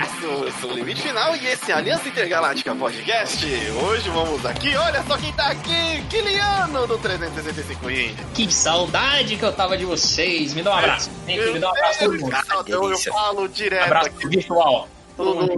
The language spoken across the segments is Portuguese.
versus o Limite Final e esse Aliança Intergaláctica Podcast. Hoje vamos aqui, olha só quem tá aqui, Kiliano do 365 Indie. Que saudade que eu tava de vocês. Me dá um abraço. Vem me dá um abraço todo mundo. Então eu falo direto Abraço aqui. virtual. No- no-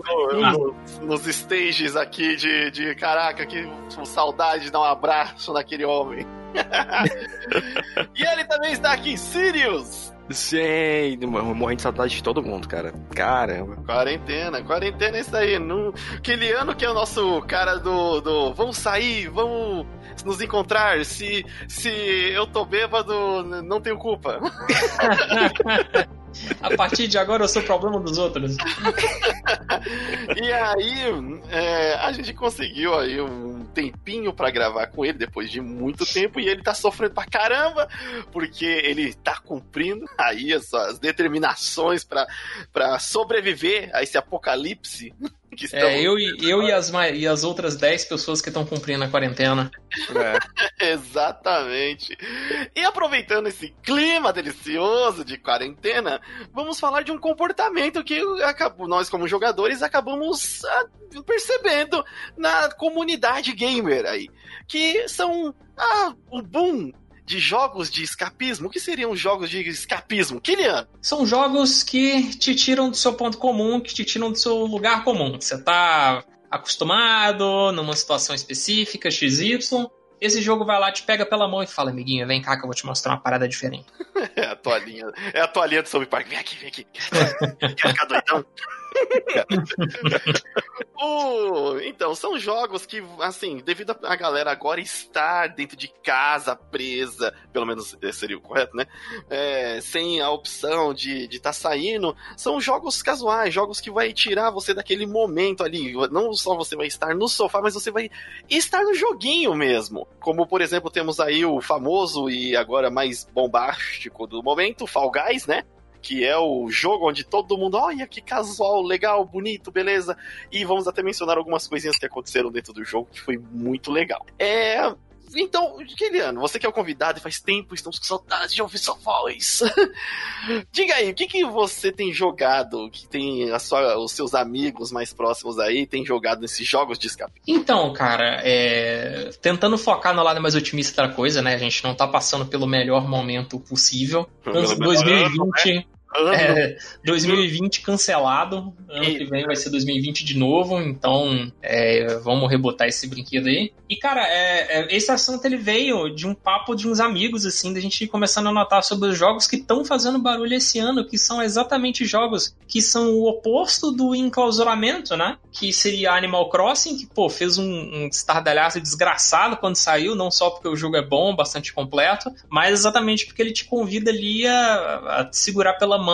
no- nos stages aqui de, de caraca, que com saudade de dar um abraço naquele homem. e ele também está aqui, Sirius. Gente, morrendo de saudade de todo mundo, cara. Caramba. Quarentena, quarentena é isso aí. No, Kiliano, que é o nosso cara do, do. Vamos sair, vamos nos encontrar. Se, se eu tô bêbado, não tenho culpa. A partir de agora eu sou o problema dos outros. E aí, é, a gente conseguiu aí um tempinho pra gravar com ele depois de muito tempo e ele tá sofrendo pra caramba porque ele tá cumprindo aí as suas determinações pra sobreviver a esse apocalipse que É, eu, e- eu e, as, e as outras 10 pessoas que estão cumprindo a quarentena. É. Exatamente. E aproveitando esse clima delicioso de quarentena, vamos falar de um comportamento que acabou, nós, como jogadores, acabamos ah, percebendo na comunidade gamer aí. Que são ah, o boom de jogos de escapismo. O que seriam jogos de escapismo? Kilian, São jogos que te tiram do seu ponto comum, que te tiram do seu lugar comum. Você tá acostumado numa situação específica, XY. Esse jogo vai lá, te pega pela mão e fala, amiguinho, vem cá que eu vou te mostrar uma parada diferente. é a toalhinha, é a toalhinha do South Park. Vem aqui, vem aqui. Quer ficar doidão? Então, são jogos que, assim, devido a galera agora estar dentro de casa, presa, pelo menos seria o correto, né? É, sem a opção de estar de tá saindo, são jogos casuais, jogos que vai tirar você daquele momento ali. Não só você vai estar no sofá, mas você vai estar no joguinho mesmo. Como, por exemplo, temos aí o famoso e agora mais bombástico do momento, Fall Guys, né? Que é o jogo onde todo mundo, olha que casual, legal, bonito, beleza. E vamos até mencionar algumas coisinhas que aconteceram dentro do jogo que foi muito legal. É. Então, Kiliano, você que é o convidado e faz tempo, estamos com saudade de ouvir sua voz. Diga aí, o que, que você tem jogado, que tem a sua, os seus amigos mais próximos aí, tem jogado nesses jogos de escape? Então, cara, é, tentando focar no lado mais otimista da coisa, né? A gente não tá passando pelo melhor momento possível. Pelo melhor 2020, Ano, é, 2020 cancelado. Ano que vem vai ser 2020 de novo, então é, vamos rebotar esse brinquedo aí. E, cara, é, é, esse assunto ele veio de um papo de uns amigos, assim, da gente começando a notar sobre os jogos que estão fazendo barulho esse ano, que são exatamente jogos que são o oposto do enclausuramento, né? Que seria Animal Crossing, que, pô, fez um, um estardalhaço desgraçado quando saiu, não só porque o jogo é bom, bastante completo, mas exatamente porque ele te convida ali a, a te segurar pela mão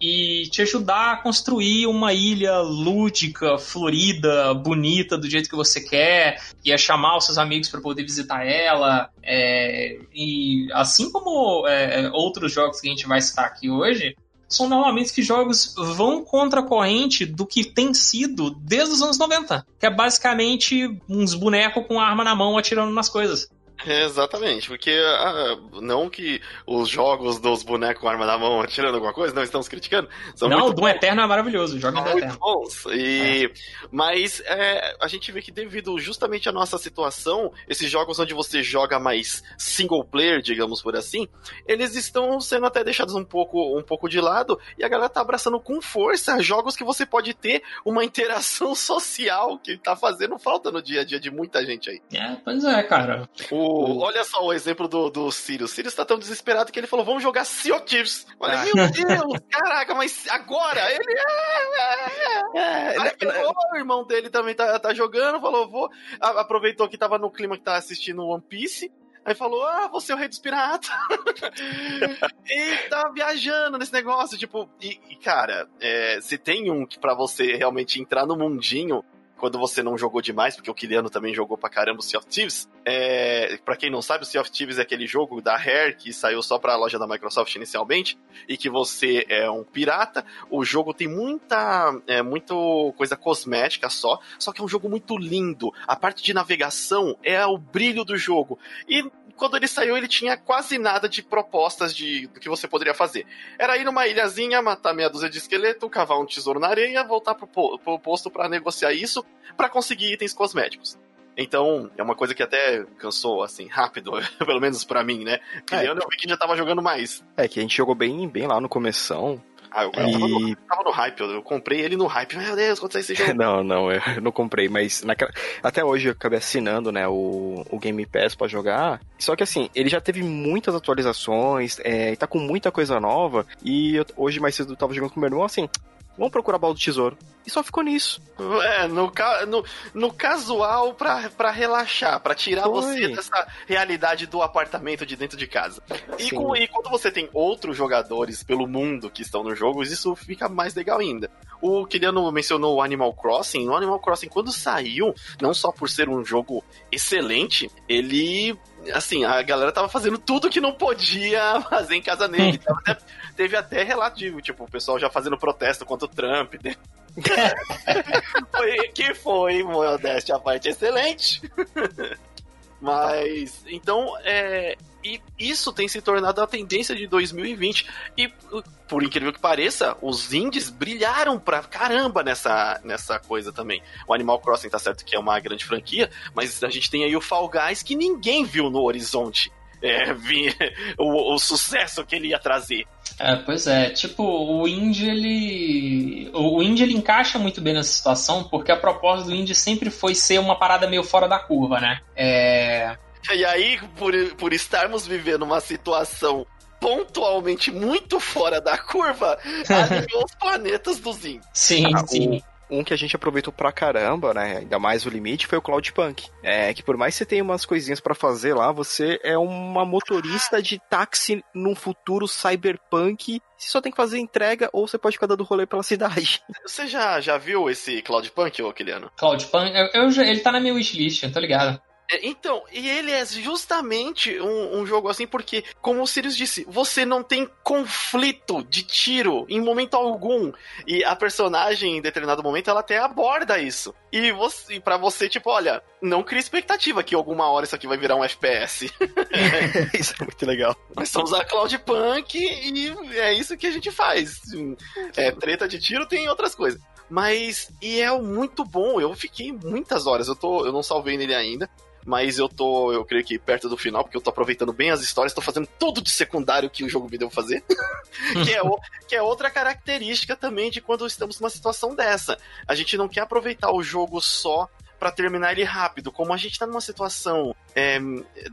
e te ajudar a construir uma ilha lúdica, florida, bonita, do jeito que você quer, e a chamar os seus amigos para poder visitar ela. é, e assim como é, outros jogos que a gente vai citar aqui hoje, são normalmente que jogos vão contra a corrente do que tem sido desde os anos 90. Que é basicamente uns bonecos com arma na mão atirando nas coisas. Exatamente, porque ah, não que os jogos dos bonecos com arma na mão atirando alguma coisa, não estamos criticando. São Não, o Doom Eterno é maravilhoso, joga Doom muito Eterno. bons. E, Mas é, a gente vê que devido justamente à nossa situação, esses jogos onde você joga mais single player, digamos por assim, eles estão sendo até deixados um pouco, um pouco de lado e a galera tá abraçando com força jogos que você pode ter uma interação social que tá fazendo falta no dia a dia de muita gente aí. É, pois é, cara. O, olha só o exemplo do, do Sirius. Sirius tá tão desesperado que ele falou: vamos jogar Sea of Thieves. Olha, Ah. meu Deus, caraca, mas agora? Ele é. é, é. Aí pegou, o irmão dele também tá, tá jogando, falou, vou. aproveitou que tava no clima que tava assistindo One Piece. Aí falou, ah, você é o rei dos piratas. e tá viajando nesse negócio, tipo, e, e, cara, é, se tem um que pra você realmente entrar no mundinho, quando você não jogou demais, porque o Kiliano também jogou pra caramba o Sea of Thieves. É, pra quem não sabe, o Sea of Thieves é aquele jogo da Rare que saiu só pra loja da Microsoft inicialmente, e que você é um pirata. O jogo tem muita, é, muito coisa cosmética só, só que é um jogo muito lindo. A parte de navegação é o brilho do jogo. E quando ele saiu, ele tinha quase nada de propostas de do que você poderia fazer. Era ir numa ilhazinha, matar meia dúzia de esqueleto, cavar um tesouro na areia, voltar pro, pro posto para negociar isso, para conseguir itens cosméticos. Então, é uma coisa que até cansou, assim, rápido, pelo menos para mim, né? Que é. eu vi que já tava jogando mais. É, que a gente jogou bem, bem lá no começão. Ah, eu, e... tava, no, tava, no, hype, eu, eu, comprei ele no hype. Meu Deus, quanto é esse jogo? não, não, eu não comprei, mas naquela... até hoje eu acabei assinando, né, o, o Game Pass pra jogar. Só que assim, ele já teve muitas atualizações, é, tá com muita coisa nova, e eu, hoje mais cedo eu tava jogando com o meu irmão, assim, vamos procurar baú do tesouro. E só ficou nisso. É, no, no, no casual pra, pra relaxar, pra tirar Foi. você dessa realidade do apartamento de dentro de casa. E, com, e quando você tem outros jogadores pelo mundo que estão no jogo, isso fica mais legal ainda. O Kiliano mencionou o Animal Crossing. O Animal Crossing, quando saiu, não só por ser um jogo excelente, ele assim, a galera tava fazendo tudo que não podia fazer em casa nele. até, teve até relato de, tipo, o pessoal já fazendo protesto contra o Trump. Né? foi, que foi, modéstia a parte, excelente. Mas, então, é, e isso tem se tornado a tendência de 2020. E, por incrível que pareça, os indies brilharam pra caramba nessa, nessa coisa também. O Animal Crossing tá certo que é uma grande franquia, mas a gente tem aí o Fall Guys que ninguém viu no horizonte. É, vi, o, o sucesso que ele ia trazer. É, pois é, tipo, o indie ele. O indie ele encaixa muito bem nessa situação, porque a proposta do indie sempre foi ser uma parada meio fora da curva, né? É. E aí, por, por estarmos vivendo uma situação pontualmente muito fora da curva, alinhou os planetas dos índios. Sim, ah, sim. Um que a gente aproveitou pra caramba, né? Ainda mais o limite, foi o Cloudpunk. É que por mais que você tenha umas coisinhas para fazer lá, você é uma motorista de táxi num futuro cyberpunk. Você só tem que fazer entrega ou você pode ficar dando rolê pela cidade. Você já, já viu esse Cloudpunk, ô Kiliano? Cloudpunk, eu, eu, ele tá na minha wishlist, tô ligado. É, então, e ele é justamente um, um, jogo assim, porque, como o Sirius disse, você não tem conflito de tiro em momento algum. E a personagem, em determinado momento, ela até aborda isso. E você, para você, tipo, olha, não cria expectativa que alguma hora isso aqui vai virar um FPS. isso é muito legal. Nós somos a Cloudpunk e é isso que a gente faz. É, treta de tiro tem outras coisas. Mas, e é muito bom. Eu fiquei muitas horas. Eu, tô, eu não salvei nele ainda mas eu tô, eu creio que perto do final, porque eu tô aproveitando bem as histórias, tô fazendo tudo de secundário que o jogo me deu fazer. que, é o, que é outra característica também de quando estamos numa situação dessa. A gente não quer aproveitar o jogo só para terminar ele rápido. Como a gente tá numa situação é,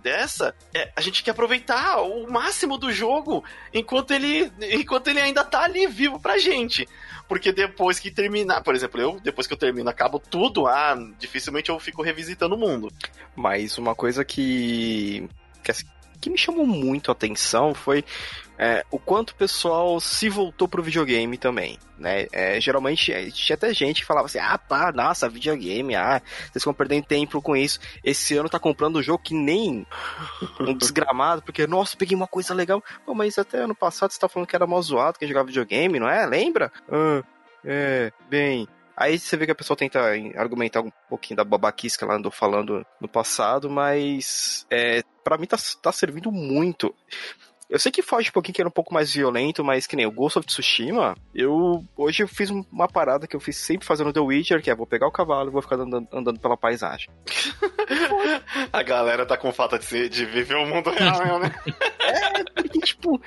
dessa, é, a gente quer aproveitar o máximo do jogo enquanto ele, enquanto ele ainda tá ali vivo pra gente porque depois que terminar, por exemplo, eu, depois que eu termino, acabo tudo, ah, dificilmente eu fico revisitando o mundo. Mas uma coisa que. que, que me chamou muito a atenção foi é, o quanto o pessoal se voltou pro videogame também, né? É, geralmente é, tinha até gente que falava assim, ah, pá, nossa, videogame, ah, vocês estão perdendo tempo com isso. Esse ano tá comprando um jogo que nem um desgramado, porque, nossa, peguei uma coisa legal. Pô, mas até ano passado você tá falando que era mal zoado, que jogava videogame, não é? Lembra? Ah, é, bem, Aí você vê que a pessoa tenta argumentar um pouquinho da babaquice que ela andou falando no passado, mas é, para mim tá, tá servindo muito. Eu sei que foge um pouquinho que era um pouco mais violento, mas que nem o Ghost of Tsushima, eu hoje eu fiz uma parada que eu fiz sempre fazendo The Witcher, que é vou pegar o cavalo e vou ficar andando, andando pela paisagem. A galera tá com falta de, de viver o mundo real, né? é, porque, tipo,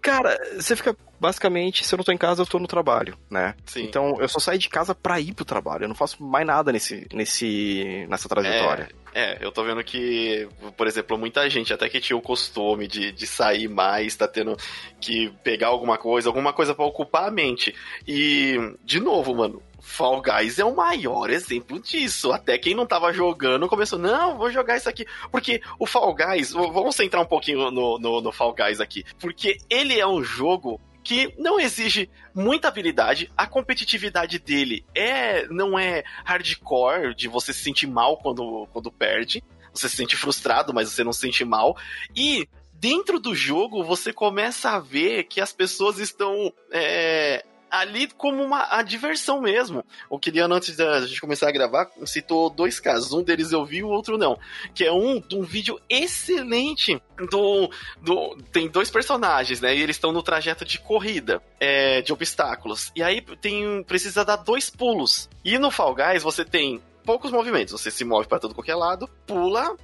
cara, você fica basicamente, se eu não tô em casa, eu tô no trabalho, né? Sim. Então eu só saio de casa pra ir pro trabalho. Eu não faço mais nada nesse, nesse, nessa trajetória. É, é eu tô vendo que, por exemplo, muita gente até que tinha o costume de, de sair mais, tá tendo que pegar alguma coisa, alguma coisa para ocupar a mente. E, de novo, mano, Fall Guys é o maior exemplo disso. Até quem não tava jogando começou, não, vou jogar isso aqui. Porque o Fall Guys, vamos centrar um pouquinho no, no, no Fall Guys aqui. Porque ele é um jogo que não exige muita habilidade, a competitividade dele é não é hardcore, de você se sentir mal quando, quando perde, você se sente frustrado, mas você não se sente mal, e dentro do jogo você começa a ver que as pessoas estão é, ali como uma a diversão mesmo. O Kiliano, antes da gente começar a gravar, citou dois casos. Um deles eu vi, o outro não. Que é um de um vídeo excelente do. do tem dois personagens, né? E eles estão no trajeto de corrida, é, de obstáculos. E aí tem precisa dar dois pulos. E no Fall Guys você tem poucos movimentos. Você se move para todo qualquer lado, pula,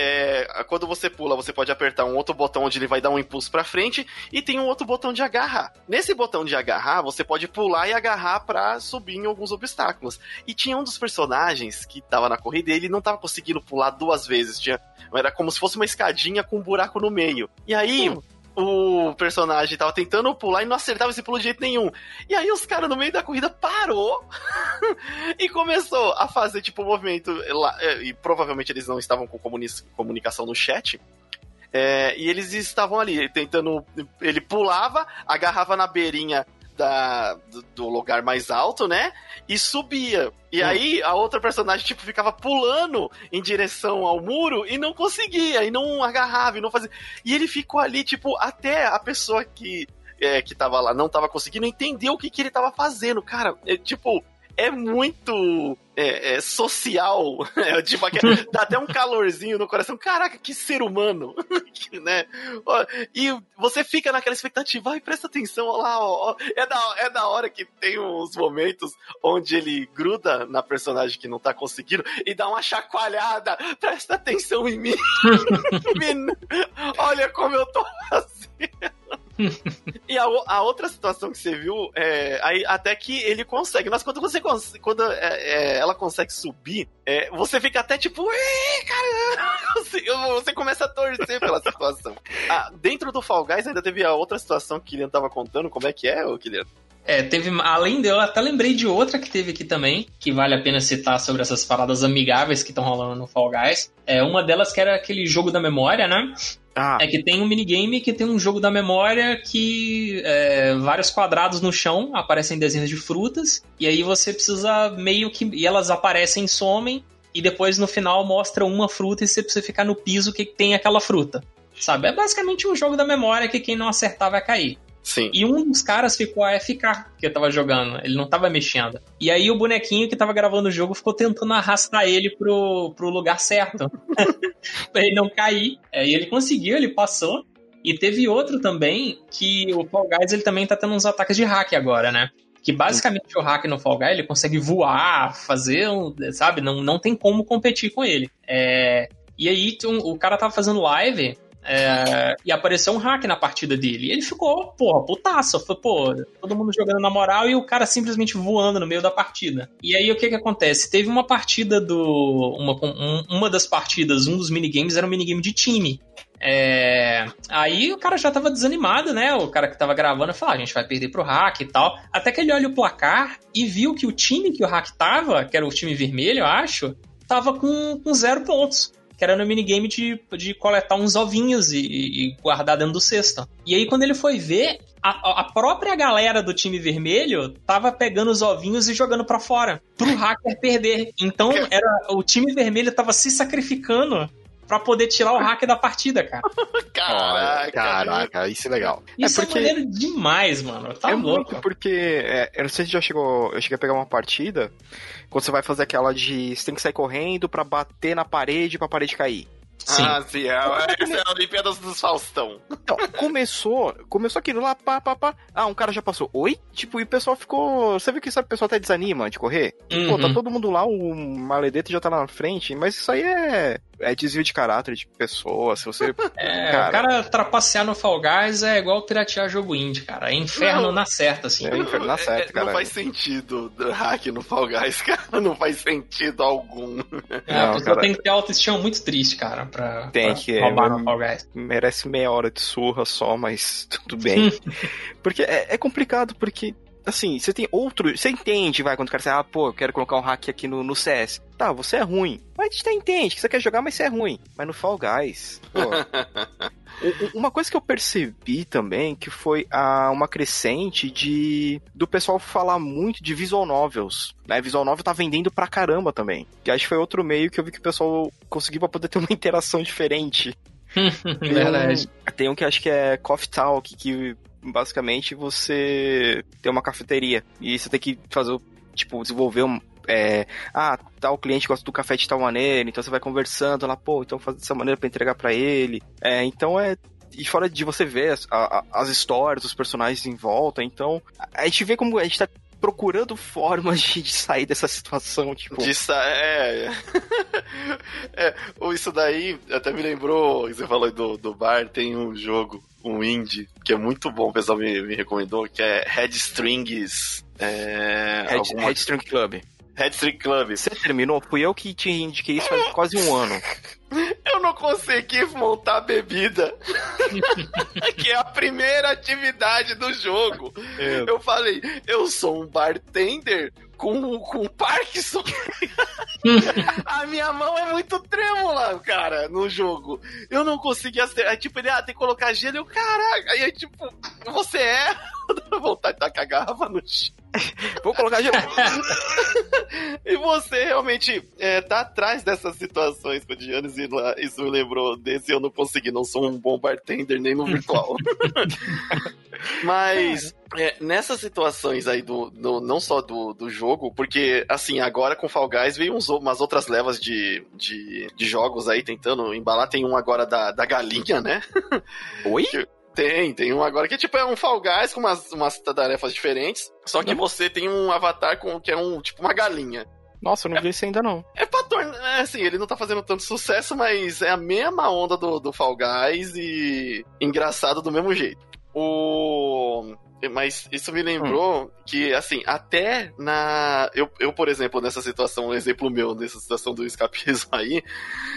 é, quando você pula, você pode apertar um outro botão onde ele vai dar um impulso para frente e tem um outro botão de agarrar. Nesse botão de agarrar, você pode pular e agarrar para subir em alguns obstáculos. E tinha um dos personagens que tava na corrida e ele não tava conseguindo pular duas vezes. Tinha, era como se fosse uma escadinha com um buraco no meio. E aí, hum o personagem tava tentando pular e não acertava esse pulo de jeito nenhum. E aí os caras no meio da corrida parou e começou a fazer tipo um movimento lá, é, e provavelmente eles não estavam com comunicação no chat. É, e eles estavam ali tentando. Ele pulava, agarrava na beirinha da, do, do, lugar mais alto, né? E subia. E hum. aí a outra personagem, tipo, ficava pulando em direção ao muro e não conseguia, e não agarrava, e não fazia. E ele ficou ali, tipo, até a pessoa que. É, que tava lá não tava conseguindo entender o que, que ele tava fazendo, cara. É, tipo, é muito é, é, social, é, tipo, dá até um calorzinho no coração. Caraca, que ser humano, né? E você fica naquela expectativa, ai, presta atenção, olha lá, ó, é, da, é da hora que tem uns momentos onde ele gruda na personagem que não tá conseguindo e dá uma chacoalhada, presta atenção em mim. olha como eu tô fazendo e a, a, outra situação que você viu, é, aí, até que ele consegue, mas quando você quando é, é, ela consegue subir, é, você fica até tipo, cara, você, você, começa a torcer pela situação. Ah, dentro do Fall Guys ainda teve a outra situação que o Kilian tava contando, como é que é, o Kilian? É, teve, além dela, até lembrei de outra que teve aqui também, que vale a pena citar sobre essas paradas amigáveis que estão rolando no Fall Guys. É, uma delas que era aquele jogo da memória, né? Ah. É que tem um minigame que tem um jogo da memória que é, vários quadrados no chão aparecem desenhos de frutas, e aí você precisa meio que. E elas aparecem e somem, e depois no final mostra uma fruta e você precisa ficar no piso que tem aquela fruta. Sabe? É basicamente um jogo da memória que quem não acertar vai cair. Sim. E um dos caras ficou a FK que tava jogando. Ele não tava mexendo. E aí o bonequinho que tava gravando o jogo ficou tentando arrastar ele pro, pro lugar certo. pra ele não cair. É, e ele conseguiu, ele passou. E teve outro também que o Fall Guys ele também tá tendo uns ataques de hack agora, né? Que basicamente o hack no Fall Guys ele consegue voar, fazer, sabe? Não, não tem como competir com ele. É, e aí o cara tava fazendo live é, e apareceu um hack na partida dele. E ele ficou, porra, putaço. Foi, pô, todo mundo jogando na moral e o cara simplesmente voando no meio da partida. E aí o que que acontece? Teve uma partida do. Uma, um, uma das partidas, um dos minigames era um minigame de time. É... Aí o cara já tava desanimado, né? O cara que tava gravando falou: ah, a gente vai perder pro hack e tal. Até que ele olha o placar e viu que o time que o hack tava, que era o time vermelho, eu acho, tava com, com zero pontos que era no minigame de, de coletar uns ovinhos e, e guardar dentro do cesto. E aí, quando ele foi ver, a, a, própria galera do time vermelho tava pegando os ovinhos e jogando para fora pro hacker perder. Então era o time vermelho tava se sacrificando para poder tirar o hacker da partida, cara. Caraca, caraca, isso é legal. Isso é, porque... é maneiro demais, mano. Tá é louco. Muito porque é, eu não sei se já chegou, eu cheguei a pegar uma partida quando você vai fazer aquela de você tem que sair correndo para bater na parede para a parede cair. Sim. Ah, sim, é, essa é a Olimpíadas dos Faustão. Então, começou, começou aquilo lá, pá, pá, pá. Ah, um cara já passou. Oi? Tipo, e o pessoal ficou. Você viu que sabe, o pessoal até desanima de correr? Uhum. Pô, tá uhum. todo mundo lá, o maledete já tá lá na frente, mas isso aí é é desvio de caráter de pessoa, se você. É, cara... o cara trapacear no Fall Guys é igual piratear jogo indie, cara. É inferno não, na certa, assim. É inferno na certa, é, cara. Não faz sentido hack no Fall Guys, cara. Não faz sentido algum. É, a pessoa tem que ter autoestima muito triste, cara, pra, tem pra que, roubar é, no Fall Guys. Merece meia hora de surra só, mas tudo bem. porque é, é complicado, porque assim, você tem outro. Você entende, vai, quando o cara diz, ah, pô, eu quero colocar um hack aqui no, no CS. Tá, você é ruim. Mas a gente até entende que você quer jogar, mas você é ruim. Mas no Fall Guys, pô. Uma coisa que eu percebi também que foi a, uma crescente de do pessoal falar muito de visual novels, né? Visual novel tá vendendo pra caramba também. Que acho que foi outro meio que eu vi que o pessoal conseguiu pra poder ter uma interação diferente. Verdade. Tem um, tem um que acho que é Coffee Talk, que basicamente você tem uma cafeteria e você tem que fazer, tipo, desenvolver um, é, ah, tal cliente gosta do café de tal maneira, então você vai conversando lá, pô, então faz dessa maneira para entregar para ele. É, então é e fora de você ver as, a, as histórias, os personagens em volta, então a gente vê como a gente tá procurando formas de, de sair dessa situação, tipo. De sa é. é. Isso daí até me lembrou, você falou do, do bar, tem um jogo, um indie, que é muito bom, o pessoal me, me recomendou, que é Headstrings. É, Head, alguma... Headstring Club. Headstring Club. Você terminou? Fui eu que te indiquei isso faz quase um ano. Eu não consegui montar bebida. que é a primeira atividade do jogo. É. Eu falei, eu sou um bartender com, com Parkinson. a minha mão é muito trêmula, cara, no jogo. Eu não consegui acertar. Aí, tipo, ele, ah, tem que colocar gelo. Eu, caraca. Aí, tipo, você é. Dá vontade de tacar a garrafa no chão. Vou colocar gelo. e você realmente é, tá atrás dessas situações cotidianas e lá, isso me lembrou desse eu não consegui, não sou um bom bartender nem no virtual. Mas é, nessas situações aí do, do não só do, do jogo, porque assim, agora com Fall Guys veio uns, umas outras levas de, de, de jogos aí tentando embalar. Tem um agora da, da galinha, né? Oi? Que, tem, tem um agora que tipo é um Fall Guys com umas, umas tarefas diferentes. Só que não. você tem um avatar com que é um tipo uma galinha. Nossa, eu não é, vi isso ainda não. É pra tornar. É, assim, ele não tá fazendo tanto sucesso, mas é a mesma onda do, do Fall Guys e engraçado do mesmo jeito. O. Mas isso me lembrou hum. que, assim, até na. Eu, eu, por exemplo, nessa situação, um exemplo meu, nessa situação do escapismo aí,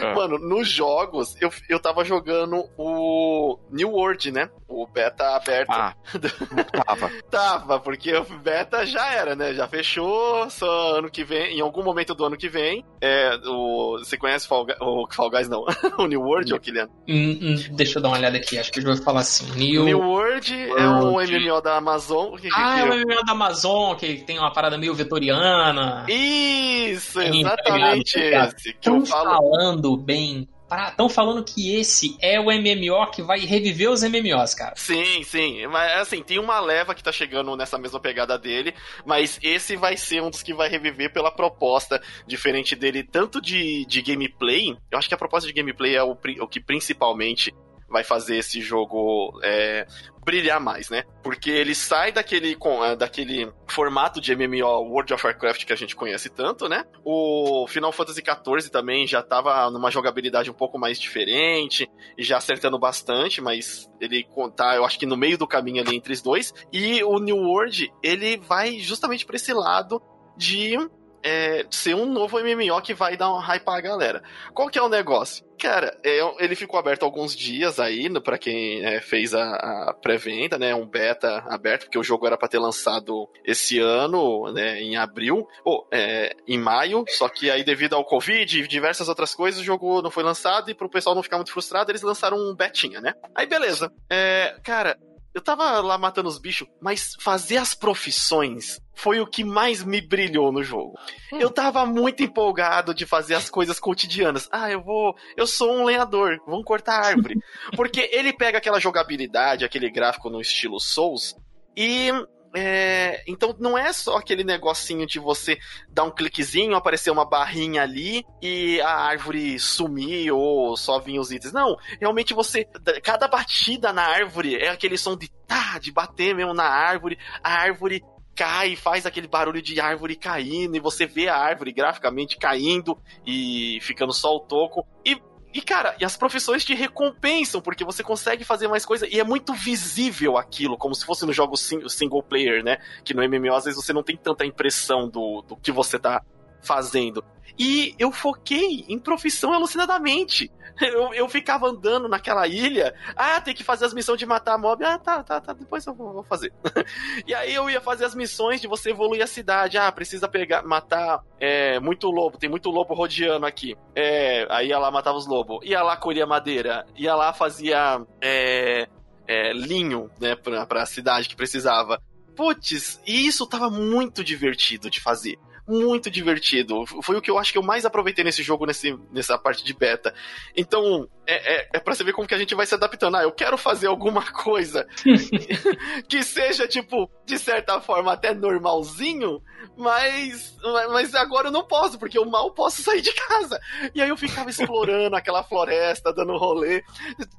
ah. mano, nos jogos, eu, eu tava jogando o New World, né? O beta aberto. Ah, tava. tava, porque o beta já era, né? Já fechou, só ano que vem, em algum momento do ano que vem. É, o, você conhece Fall, o Fall Guys, não? o New World, hum. ou Kilian? Hum, hum, deixa eu dar uma olhada aqui, acho que eu vou falar assim. New, New World, World é um MMO da Amazon. Que, ah, que, é um MMO da Amazon, que tem uma parada meio vetoriana. Isso, exatamente esse. Que eu falo... falando bem Estão falando que esse é o MMO que vai reviver os MMOs, cara. Sim, sim. Mas assim, tem uma leva que tá chegando nessa mesma pegada dele, mas esse vai ser um dos que vai reviver pela proposta diferente dele, tanto de, de gameplay. Eu acho que a proposta de gameplay é o, o que principalmente vai fazer esse jogo é, brilhar mais, né? Porque ele sai daquele, é, daquele formato de MMO World of Warcraft que a gente conhece tanto, né? O Final Fantasy XIV também já tava numa jogabilidade um pouco mais diferente e já acertando bastante, mas ele tá, eu acho que no meio do caminho ali entre os dois. E o New World, ele vai justamente para esse lado de é, ser um novo MMO que vai dar um hype pra galera. Qual que é o negócio? Cara, é, ele ficou aberto alguns dias aí, para quem é, fez a, a pré-venda, né? Um beta aberto, porque o jogo era para ter lançado esse ano, né? Em abril, ou é, em maio, só que aí devido ao Covid e diversas outras coisas, o jogo não foi lançado e pro pessoal não ficar muito frustrado, eles lançaram um betinha, né? Aí beleza. É, cara, eu tava lá matando os bichos, mas fazer as profissões foi o que mais me brilhou no jogo. Hum. Eu tava muito empolgado de fazer as coisas cotidianas. Ah, eu vou. Eu sou um lenhador, vamos cortar árvore. Porque ele pega aquela jogabilidade, aquele gráfico no estilo Souls, e é, então não é só aquele negocinho de você dar um cliquezinho, aparecer uma barrinha ali e a árvore sumir ou só vir os itens. Não, realmente você. Cada batida na árvore é aquele som de tá, de bater mesmo na árvore, a árvore cai, faz aquele barulho de árvore caindo, e você vê a árvore graficamente caindo e ficando só o toco. E e, cara, e as profissões te recompensam, porque você consegue fazer mais coisa e é muito visível aquilo, como se fosse no jogo single player, né? Que no MMO às vezes você não tem tanta impressão do, do que você tá fazendo. E eu foquei em profissão alucinadamente. Eu, eu ficava andando naquela ilha. Ah, tem que fazer as missões de matar mob. Ah, tá, tá, tá. Depois eu vou, vou fazer. e aí eu ia fazer as missões de você evoluir a cidade. Ah, precisa pegar, matar é, muito lobo. Tem muito lobo rodeando aqui. É, aí ia lá, matava os lobos. Ia lá, colhia madeira. Ia lá, fazia é, é, linho, né, pra, pra cidade que precisava. Putz, e isso tava muito divertido de fazer muito divertido. Foi o que eu acho que eu mais aproveitei nesse jogo, nesse, nessa parte de beta. Então, é, é, é pra você ver como que a gente vai se adaptando. Ah, eu quero fazer alguma coisa que seja, tipo, de certa forma até normalzinho, mas, mas agora eu não posso, porque eu mal posso sair de casa. E aí eu ficava explorando aquela floresta, dando rolê.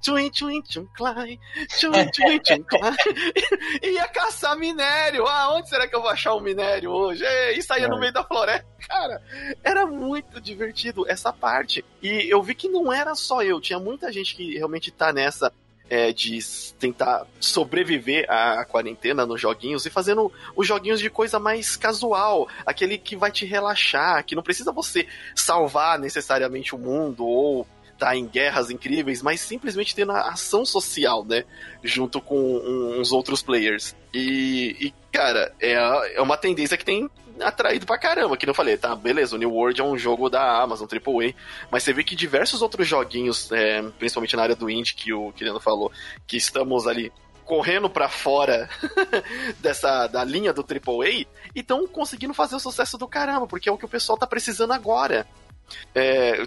Tchum, tchum, tchum, clay, tchum, tchum, tchum, clay. E ia caçar minério. Ah, onde será que eu vou achar um minério hoje? E saía no é. meio da floresta. Cara, era muito divertido essa parte. E eu vi que não era só eu, tinha muita gente que realmente tá nessa é, de tentar sobreviver à quarentena nos joguinhos e fazendo os joguinhos de coisa mais casual, aquele que vai te relaxar, que não precisa você salvar necessariamente o mundo ou tá em guerras incríveis, mas simplesmente tendo a ação social, né? Junto com uns outros players. E, e cara, é, é uma tendência que tem atraído pra caramba. Que eu falei, tá, beleza, o New World é um jogo da Amazon, AAA, mas você vê que diversos outros joguinhos, é, principalmente na área do indie, que o Kiliano falou, que estamos ali correndo para fora dessa da linha do AAA e estão conseguindo fazer o sucesso do caramba, porque é o que o pessoal tá precisando agora.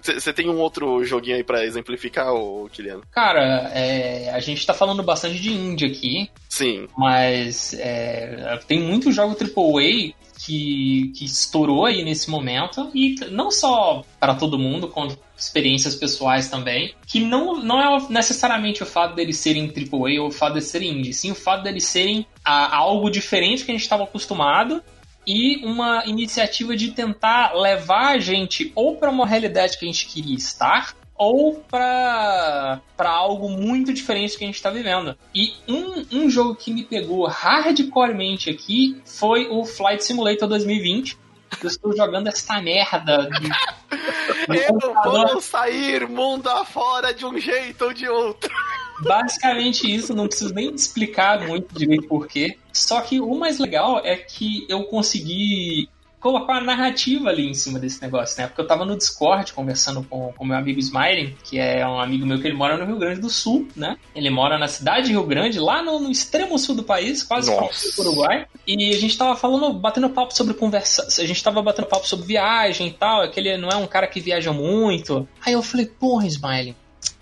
Você é, tem um outro joguinho aí para exemplificar, o Kiliano? Cara, é, a gente tá falando bastante de indie aqui. Sim. Mas é, tem muito jogo AAA que, que estourou aí nesse momento, e não só para todo mundo, quanto experiências pessoais também, que não, não é necessariamente o fato deles serem AAA ou o fato de serem indie, sim o fato deles serem a, algo diferente que a gente estava acostumado e uma iniciativa de tentar levar a gente ou para uma realidade que a gente queria estar ou para algo muito diferente que a gente está vivendo. E um, um jogo que me pegou hardcoremente aqui foi o Flight Simulator 2020. Eu estou jogando essa merda. Eu vou sair mundo afora de um jeito ou de outro. Basicamente isso, não preciso nem explicar muito direito porquê. Só que o mais legal é que eu consegui colocar uma narrativa ali em cima desse negócio, né? Porque eu tava no Discord conversando com o meu amigo Smiling, que é um amigo meu que ele mora no Rio Grande do Sul, né? Ele mora na cidade de Rio Grande, lá no, no extremo sul do país, quase no Uruguai. E a gente tava falando, batendo papo sobre conversa. A gente tava batendo papo sobre viagem e tal. É que ele não é um cara que viaja muito. Aí eu falei, porra, Smiling,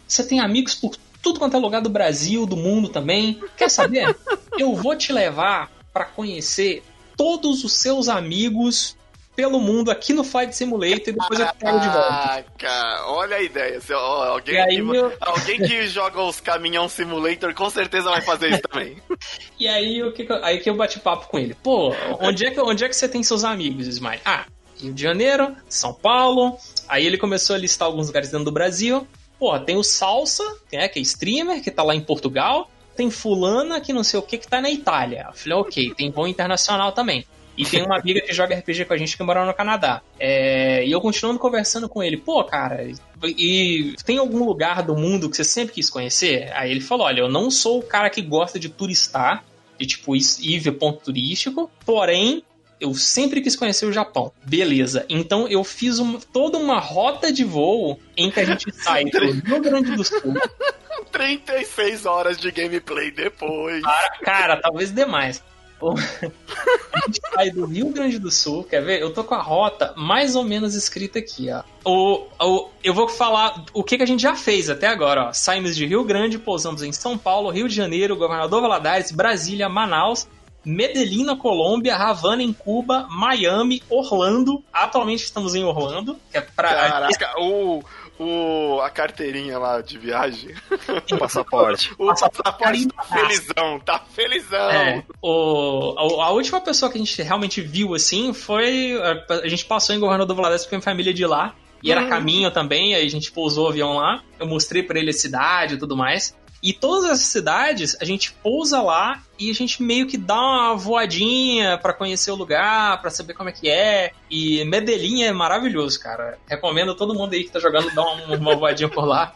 você tem amigos por tudo quanto é lugar do Brasil, do mundo também. Quer saber? eu vou te levar para conhecer todos os seus amigos pelo mundo aqui no Flight Simulator e depois eu pego de volta. Caraca, olha a ideia. Se, ó, alguém, que, eu... alguém que joga os Caminhão Simulator com certeza vai fazer isso também. e aí, o que, aí que eu bati papo com ele. Pô, onde é que, onde é que você tem seus amigos, Smile? Ah, Rio de Janeiro, São Paulo. Aí ele começou a listar alguns lugares dentro do Brasil. Pô, tem o Salsa, que é, que é streamer, que tá lá em Portugal tem fulana que não sei o que que tá na Itália. Eu falei, ok, tem voo internacional também. E tem uma amiga que joga RPG com a gente que mora no Canadá. É, e eu continuando conversando com ele, pô, cara, e tem algum lugar do mundo que você sempre quis conhecer? Aí ele falou: olha, eu não sou o cara que gosta de turistar, de tipo ir ver ponto turístico, porém. Eu sempre quis conhecer o Japão. Beleza. Então eu fiz uma, toda uma rota de voo em que a gente sai do Rio Grande do Sul 36 horas de gameplay depois. Cara, cara talvez demais. a gente sai do Rio Grande do Sul, quer ver? Eu tô com a rota mais ou menos escrita aqui, ó. O, o, eu vou falar o que, que a gente já fez até agora, ó. Saímos de Rio Grande, pousamos em São Paulo, Rio de Janeiro, Governador Valadares, Brasília, Manaus, Medellín na Colômbia, Havana em Cuba, Miami, Orlando. Atualmente estamos em Orlando, que é pra. Caraca, o o, a carteirinha lá de viagem. O passaporte. o passaporte tá felizão, tá felizão. É, o, a, a, última pessoa que a gente realmente viu assim foi. A, a gente passou em Governador Valadares com a família de lá. E era uhum. caminho também, aí a gente pousou o avião lá. Eu mostrei para ele a cidade e tudo mais. E todas as cidades, a gente pousa lá e a gente meio que dá uma voadinha para conhecer o lugar, para saber como é que é. E Medellín é maravilhoso, cara. Recomendo a todo mundo aí que tá jogando dar uma, uma voadinha por lá.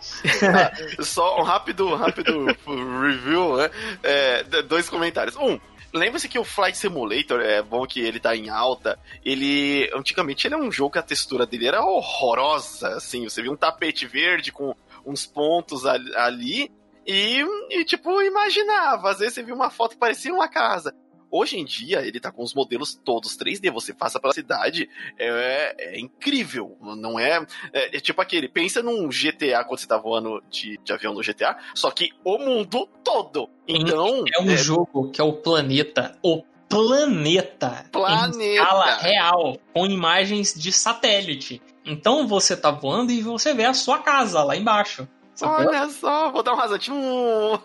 Só um rápido, rápido review, né? É, dois comentários. Um, Lembre-se que o Flight Simulator, é bom que ele tá em alta, ele, antigamente, ele é um jogo que a textura dele era horrorosa, assim, você viu um tapete verde com uns pontos ali, e, e, tipo, imaginava. Às vezes você viu uma foto que parecia uma casa. Hoje em dia, ele tá com os modelos todos 3D. Você passa pela cidade, é, é incrível. Não é, é, é, tipo aquele. Pensa num GTA quando você tá voando de, de avião no GTA, só que o mundo todo. Então. É um é... jogo que é o planeta. O planeta. Planeta. Em escala real, com imagens de satélite. Então você tá voando e você vê a sua casa lá embaixo. Olha só, vou dar um.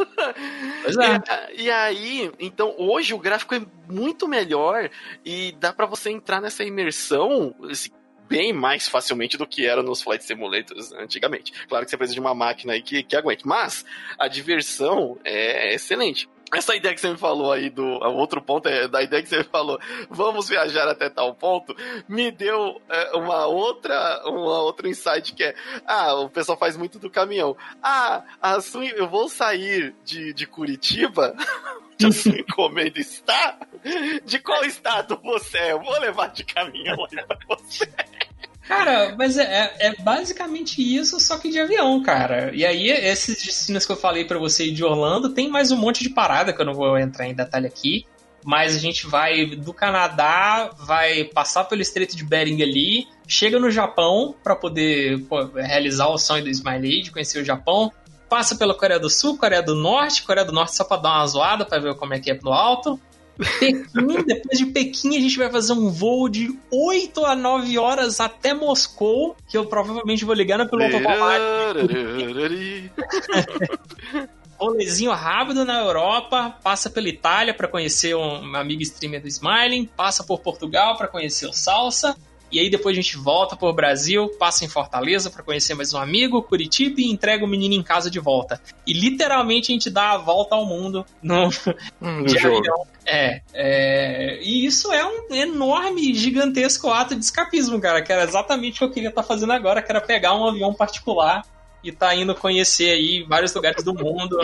Pois é. E, e, aí, então, hoje o gráfico é muito melhor e dá para você entrar nessa imersão assim, bem mais facilmente do que era nos Flight Simulators antigamente. Claro que você precisa de uma máquina aí que, que aguente, mas a diversão é excelente. Essa ideia que você me falou aí do. Outro ponto é da ideia que você me falou, vamos viajar até tal ponto, me deu é, uma outra. Uma outra insight que é. Ah, o pessoal faz muito do caminhão. Ah, a sua, eu vou sair de, de Curitiba. a sua encomenda está? De qual estado você é? Eu vou levar de caminhão aí pra você. Cara, mas é, é, basicamente isso, só que de avião, cara. E aí, esses destinos que eu falei para você de Orlando, tem mais um monte de parada que eu não vou entrar em detalhe aqui. Mas a gente vai do Canadá, vai passar pelo Estreito de Bering ali, chega no Japão para poder pô, realizar o sonho do Smiley de conhecer o Japão, passa pela Coreia do Sul, Coreia do Norte, Coreia do Norte só pra dar uma zoada pra ver como é que é no alto. Pequim, depois de Pequim, a gente vai fazer um voo de 8 a 9 horas até Moscou, que eu provavelmente vou ligar no piloto automático. Rolezinho rápido na Europa, passa pela Itália para conhecer um amigo streamer do Smiling, passa por Portugal para conhecer o Salsa, e aí depois a gente volta pro Brasil, passa em Fortaleza para conhecer mais um amigo, Curitiba e entrega o menino em casa de volta. E literalmente a gente dá a volta ao mundo no, no jogo. Avião. É, é, e isso é um enorme, gigantesco ato de escapismo, cara, que era exatamente o que eu queria estar tá fazendo agora, que era pegar um avião particular e tá indo conhecer aí vários lugares do mundo.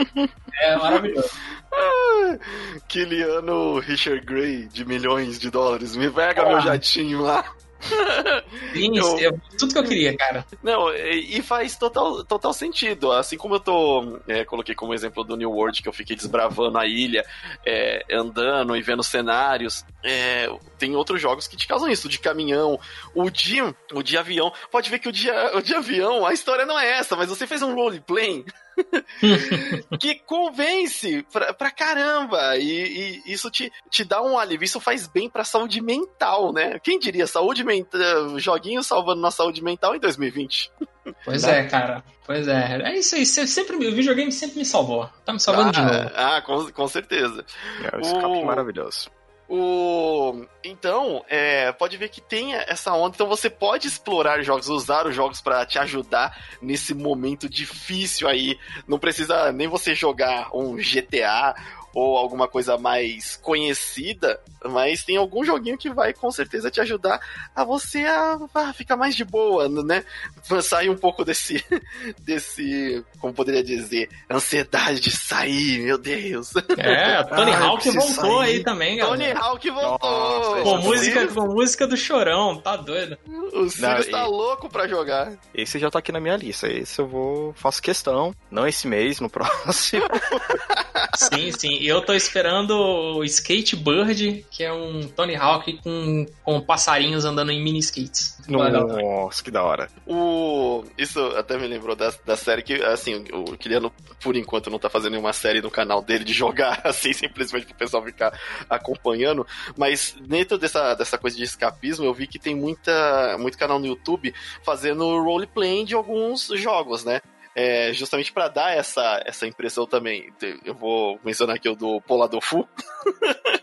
É maravilhoso. Kiliano Richard Gray de milhões de dólares, me pega ah. meu jatinho lá. Sim, eu... é tudo que eu queria, cara. Não, e faz total, total sentido. Assim como eu tô. É, coloquei como exemplo do New World, que eu fiquei desbravando a ilha, é, andando e vendo cenários. É, tem outros jogos que te causam isso, de caminhão. O de, o de avião. Pode ver que o de, o de avião, a história não é essa, mas você fez um roleplay que convence pra, pra caramba. E, e, isso te, te dá um alívio. Isso faz bem pra saúde mental, né? Quem diria saúde mental, joguinho salvando na saúde mental em 2020? Pois é, cara. Pois é. É isso aí. Sempre, o videogame sempre me salvou. Tá me salvando ah, de novo. Ah, com, com certeza. É, o escape o... maravilhoso. O... Então, é, pode ver que tem essa onda. Então você pode explorar jogos, usar os jogos para te ajudar nesse momento difícil aí. Não precisa nem você jogar um GTA ou alguma coisa mais conhecida, mas tem algum joguinho que vai com certeza te ajudar a você a, a ficar mais de boa, né? Sair um pouco desse, desse, como poderia dizer, ansiedade de sair, meu Deus. É, Tony ah, Hawk voltou sair. aí também, galera. Tony Hawk voltou. Nossa, com, música, com música do Chorão, tá doido. O Sirius tá e... louco pra jogar. Esse já tá aqui na minha lista, esse eu vou, faço questão, não esse mês, no próximo. sim, sim eu tô esperando o Skatebird, que é um Tony Hawk com, com passarinhos andando em mini skates. Nossa, que da hora. O... Isso até me lembrou da, da série que, assim, o Kiliano, por enquanto, não tá fazendo nenhuma série no canal dele de jogar, assim, simplesmente pro pessoal ficar acompanhando. Mas dentro dessa, dessa coisa de escapismo, eu vi que tem muita, muito canal no YouTube fazendo roleplay de alguns jogos, né? É, justamente para dar essa, essa impressão também. Eu vou mencionar aqui o do Poladofu.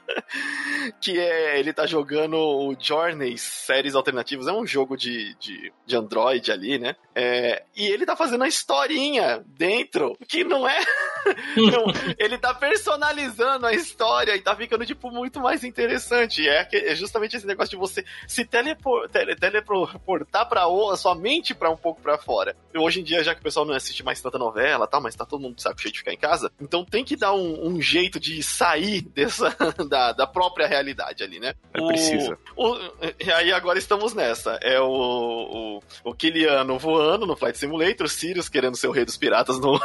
que é ele tá jogando o Journeys, séries alternativas, é um jogo de, de, de Android ali, né? É, e ele tá fazendo a historinha dentro, que não é. não, ele tá personalizando a história e tá ficando, tipo, muito mais interessante. É, é justamente esse negócio de você se telepor, tele, teleportar pra sua mente pra um pouco pra fora. Hoje em dia, já que o pessoal não assiste mais tanta novela tal, mas tá todo mundo saco cheio de ficar em casa, então tem que dar um, um jeito de sair dessa da, da própria realidade ali, né? É precisa. O, e aí agora estamos nessa. É o, o, o Kiliano voando no Flight Simulator, o Sirius querendo ser o rei dos piratas no,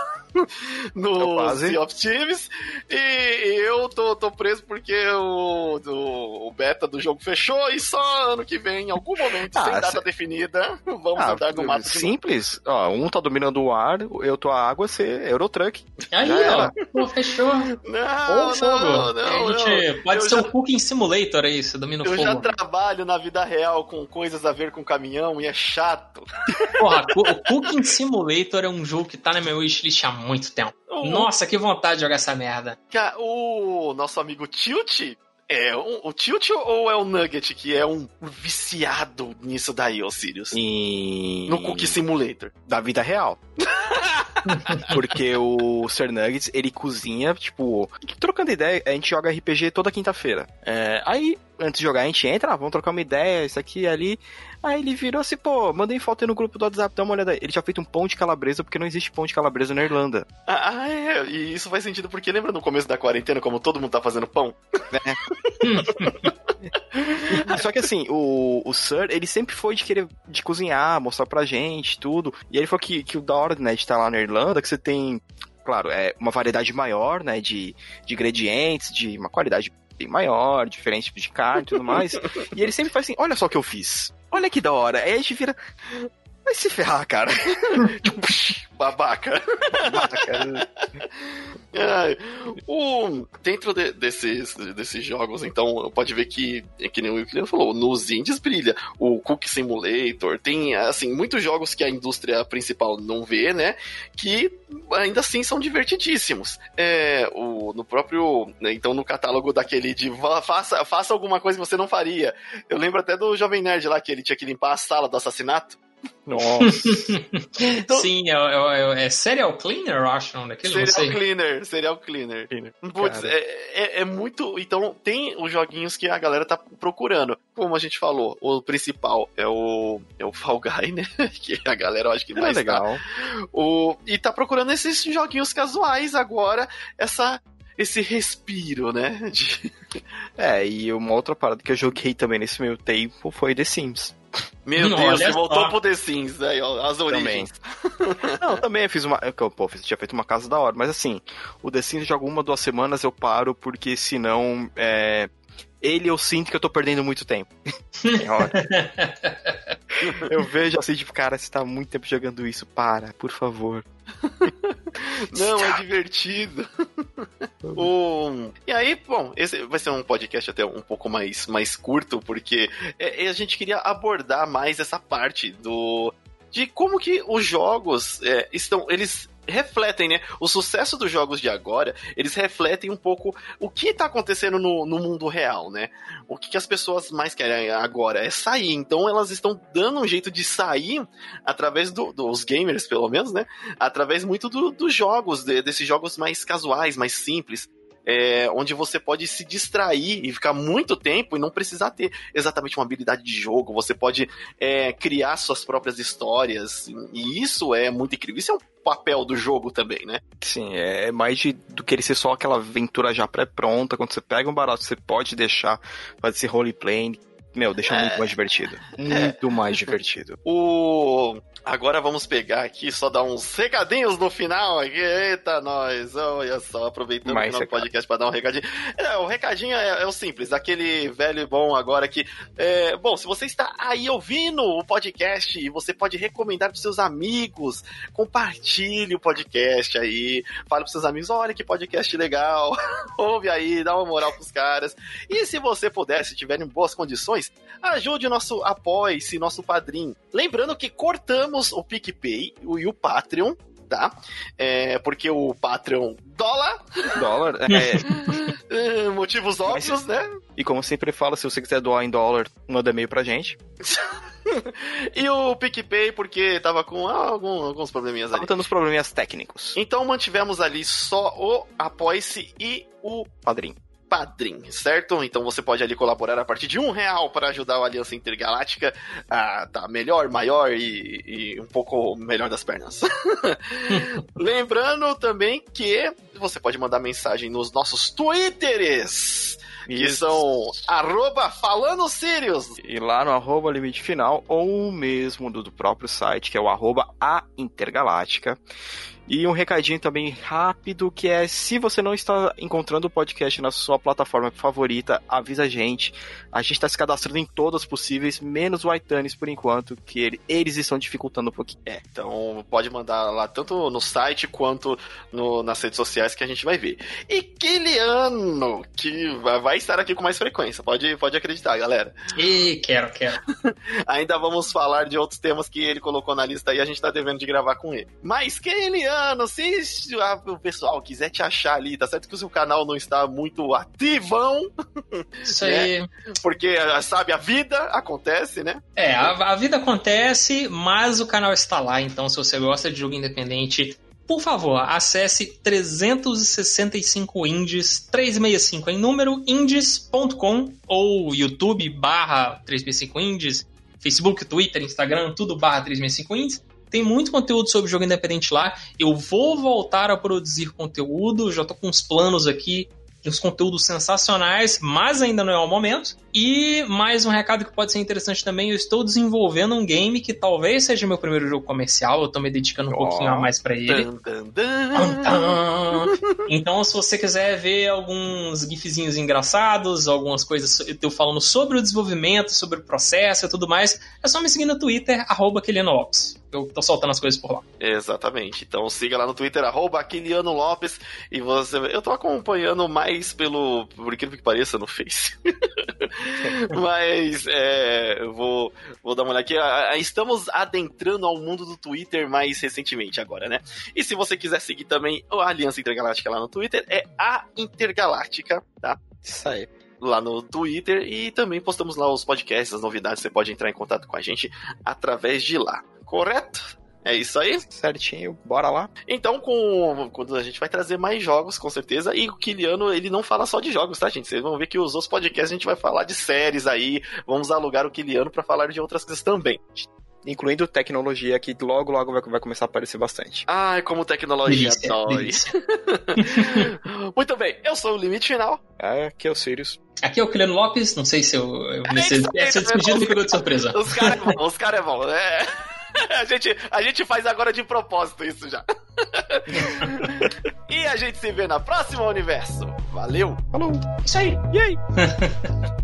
no Sea of Thieves, e, eu tô, tô preso porque o, o, o, beta do jogo fechou e só ano que vem, em algum momento, ah, sem data se... definida, vamos ah, andar no mato. Simples. Ó, um tá dominando o ar, eu tô a água, você é Eurotruck. Aí, ó, pô, fechou. Não, não, não, a gente não. pode eu ser já... um Cooking Simulator aí, você domina o eu fogo. Eu já trabalho na vida real com coisas a ver com caminhão e é chato. Porra, o Cooking Simulator é um jogo que tá na minha wishlist há muito tempo. Nossa, que vontade de jogar essa merda. O nosso amigo Tilt é um, o Tilt ou é o Nugget que é um viciado nisso daí, ô Sirius? E... No Cookie Simulator. Da vida real. Porque o Sir Nuggets, ele cozinha, tipo, trocando ideia, a gente joga RPG toda quinta-feira. É, aí, antes de jogar, a gente entra, ah, vamos trocar uma ideia, isso aqui e ali. Aí ele virou assim, pô, mandei foto aí no grupo do WhatsApp, dá uma olhada aí. Ele tinha feito um pão de calabresa, porque não existe pão de calabresa na Irlanda. Ah, é, e isso faz sentido porque lembra no começo da quarentena, como todo mundo tá fazendo pão? É. Só que assim, o, o Sir, ele sempre foi de querer de cozinhar, mostrar pra gente, tudo. E ele falou que, que o da hora, né, de estar lá na Irlanda, que você tem claro, é uma variedade maior, né, de, de ingredientes, de uma qualidade bem maior, diferente tipo de carne e tudo mais. e ele sempre faz assim, olha só o que eu fiz. Olha que da hora. Aí a gente vira. Vai se ferrar, cara. Tipo, babaca. Babaca. É, o, dentro de, desses, desses jogos, então, pode ver que, que nem o William falou, nos indies brilha. O Cook Simulator, tem, assim, muitos jogos que a indústria principal não vê, né? Que ainda assim são divertidíssimos. É, o, no próprio, né, então, no catálogo daquele de faça, faça alguma coisa que você não faria. Eu lembro até do Jovem Nerd lá, que ele tinha que limpar a sala do assassinato. Nossa. então, Sim, é, é, é, Serial Cleaner, eu acho, não daquele? Serial Cleaner, Serial Cleaner. Putz, é, é, é, muito. Então, tem os joguinhos que a galera tá procurando. Como a gente falou, o principal é o, é o Fall Guy, né? que a galera eu acho que mais. É legal. Tá. O, e tá procurando esses joguinhos casuais agora, essa esse respiro, né? De... É, e uma outra parada que eu joguei também nesse meio tempo foi The Sims. Meu não, Deus, você voltou pro The Sims, aí, ó, as origens. Também. não, também fiz uma. Eu, pô, tinha feito uma casa da hora, mas assim, o The Sims joga uma, duas semanas eu paro, porque senão. É, ele eu sinto que eu tô perdendo muito tempo. eu vejo assim, tipo, cara, você tá muito tempo jogando isso, para, por favor. Não, é divertido. o... E aí, bom, esse vai ser um podcast até um pouco mais, mais curto, porque é, a gente queria abordar mais essa parte do de como que os jogos é, estão. Eles refletem, né? O sucesso dos jogos de agora, eles refletem um pouco o que está acontecendo no, no mundo real, né? O que, que, as pessoas mais querem agora é sair. Então elas estão dando um jeito de sair através do, dos gamers, pelo menos, né? Através muito do, dos jogos, de, desses jogos mais casuais, mais simples é, onde você pode se distrair e ficar muito tempo e não precisar ter exatamente uma habilidade de jogo. Você pode é, criar suas próprias histórias. E isso é muito incrível. Isso é um papel do jogo também, né? Sim, é mais de, do que ele ser só aquela aventura já pré-pronta. Quando você pega um barato, você pode deixar fazer esse roleplay. Meu, deixa é, muito mais divertido. Muito é. mais divertido. O Agora vamos pegar aqui, só dar uns recadinhos no final aqui. Eita, nós! Olha só, aproveitando Mais o final do podcast para dar um recadinho. É, o recadinho é, é, o simples, aquele velho e bom agora que. É, bom, se você está aí ouvindo o podcast, você pode recomendar para seus amigos, compartilhe o podcast aí, fale para seus amigos: olha que podcast legal, ouve aí, dá uma moral pros caras. E se você puder, se tiver em boas condições, ajude o nosso apoie-se, nosso padrinho. Lembrando que cortamos temos o PicPay e o Patreon, tá? É, porque o Patreon dólar. Dólar, é. é motivos óbvios, né? E como sempre falo, se você quiser doar em dólar, manda e-mail pra gente. e o PicPay, porque tava com algum, alguns probleminhas ali. Os probleminhas técnicos. Então mantivemos ali só o Apoie-se e o Padrim. Padrim, certo? Então você pode ali colaborar a partir de um real para ajudar a Aliança Intergaláctica a estar tá melhor, maior e, e, um pouco melhor das pernas. Lembrando também que você pode mandar mensagem nos nossos Twitters. Que são arroba falando Sirius. E lá no arroba limite final, ou mesmo do, do próprio site, que é o arroba a Intergaláctica. E um recadinho também rápido que é se você não está encontrando o podcast na sua plataforma favorita, avisa a gente. A gente está se cadastrando em todas possíveis, menos o iTunes por enquanto, que ele, eles estão dificultando um pouquinho. É, então pode mandar lá tanto no site quanto no, nas redes sociais que a gente vai ver. E Kiliano, que vai estar aqui com mais frequência, pode, pode acreditar, galera. E quero, quero. Ainda vamos falar de outros temas que ele colocou na lista e a gente está devendo de gravar com ele. Mas Kiliano mano, se o pessoal quiser te achar ali, tá certo que o seu canal não está muito ativão. Isso né? aí. Porque, sabe, a vida acontece, né? É, a, a vida acontece, mas o canal está lá. Então, se você gosta de jogo independente, por favor, acesse 365 indies, 365 em número, indies.com ou YouTube barra 365 indies, Facebook, Twitter, Instagram, tudo barra 365 indies. Tem muito conteúdo sobre jogo independente lá. Eu vou voltar a produzir conteúdo, já tô com uns planos aqui de uns conteúdos sensacionais, mas ainda não é o momento. E mais um recado que pode ser interessante também, eu estou desenvolvendo um game que talvez seja meu primeiro jogo comercial, eu estou me dedicando um oh. pouquinho a mais para ele. Dun, dun, dun. Então, se você quiser ver alguns gifzinhos engraçados, algumas coisas eu falando sobre o desenvolvimento, sobre o processo e tudo mais, é só me seguir no Twitter, arroba Lopes. Eu tô soltando as coisas por lá. Exatamente. Então siga lá no Twitter, arroba Lopes, e você. Eu tô acompanhando mais pelo. Por incrível que pareça, no Face. Mas é, vou, vou dar uma olhada aqui. Estamos adentrando ao mundo do Twitter mais recentemente agora, né? E se você quiser seguir também a Aliança Intergaláctica lá no Twitter, é a Intergaláctica, tá? Isso aí lá no Twitter e também postamos lá os podcasts, as novidades. Você pode entrar em contato com a gente através de lá, correto? É isso aí? Certinho, bora lá. Então, com, quando a gente vai trazer mais jogos, com certeza. E o Kiliano, ele não fala só de jogos, tá, gente? Vocês vão ver que os outros podcasts a gente vai falar de séries aí. Vamos alugar o Kiliano para falar de outras coisas também. Incluindo tecnologia, que logo, logo vai, vai começar a aparecer bastante. Ai, como tecnologia dói. Muito bem, eu sou o Limite Final. É, aqui é o Sirius. Aqui é o Kiliano Lopes, não sei se eu. eu é, se, essa despedida ficou de surpresa. Os caras é bom, os caras é bom, né? a, gente, a gente faz agora de propósito isso já. e a gente se vê na próxima universo. Valeu! Falou! Isso aí! E aí?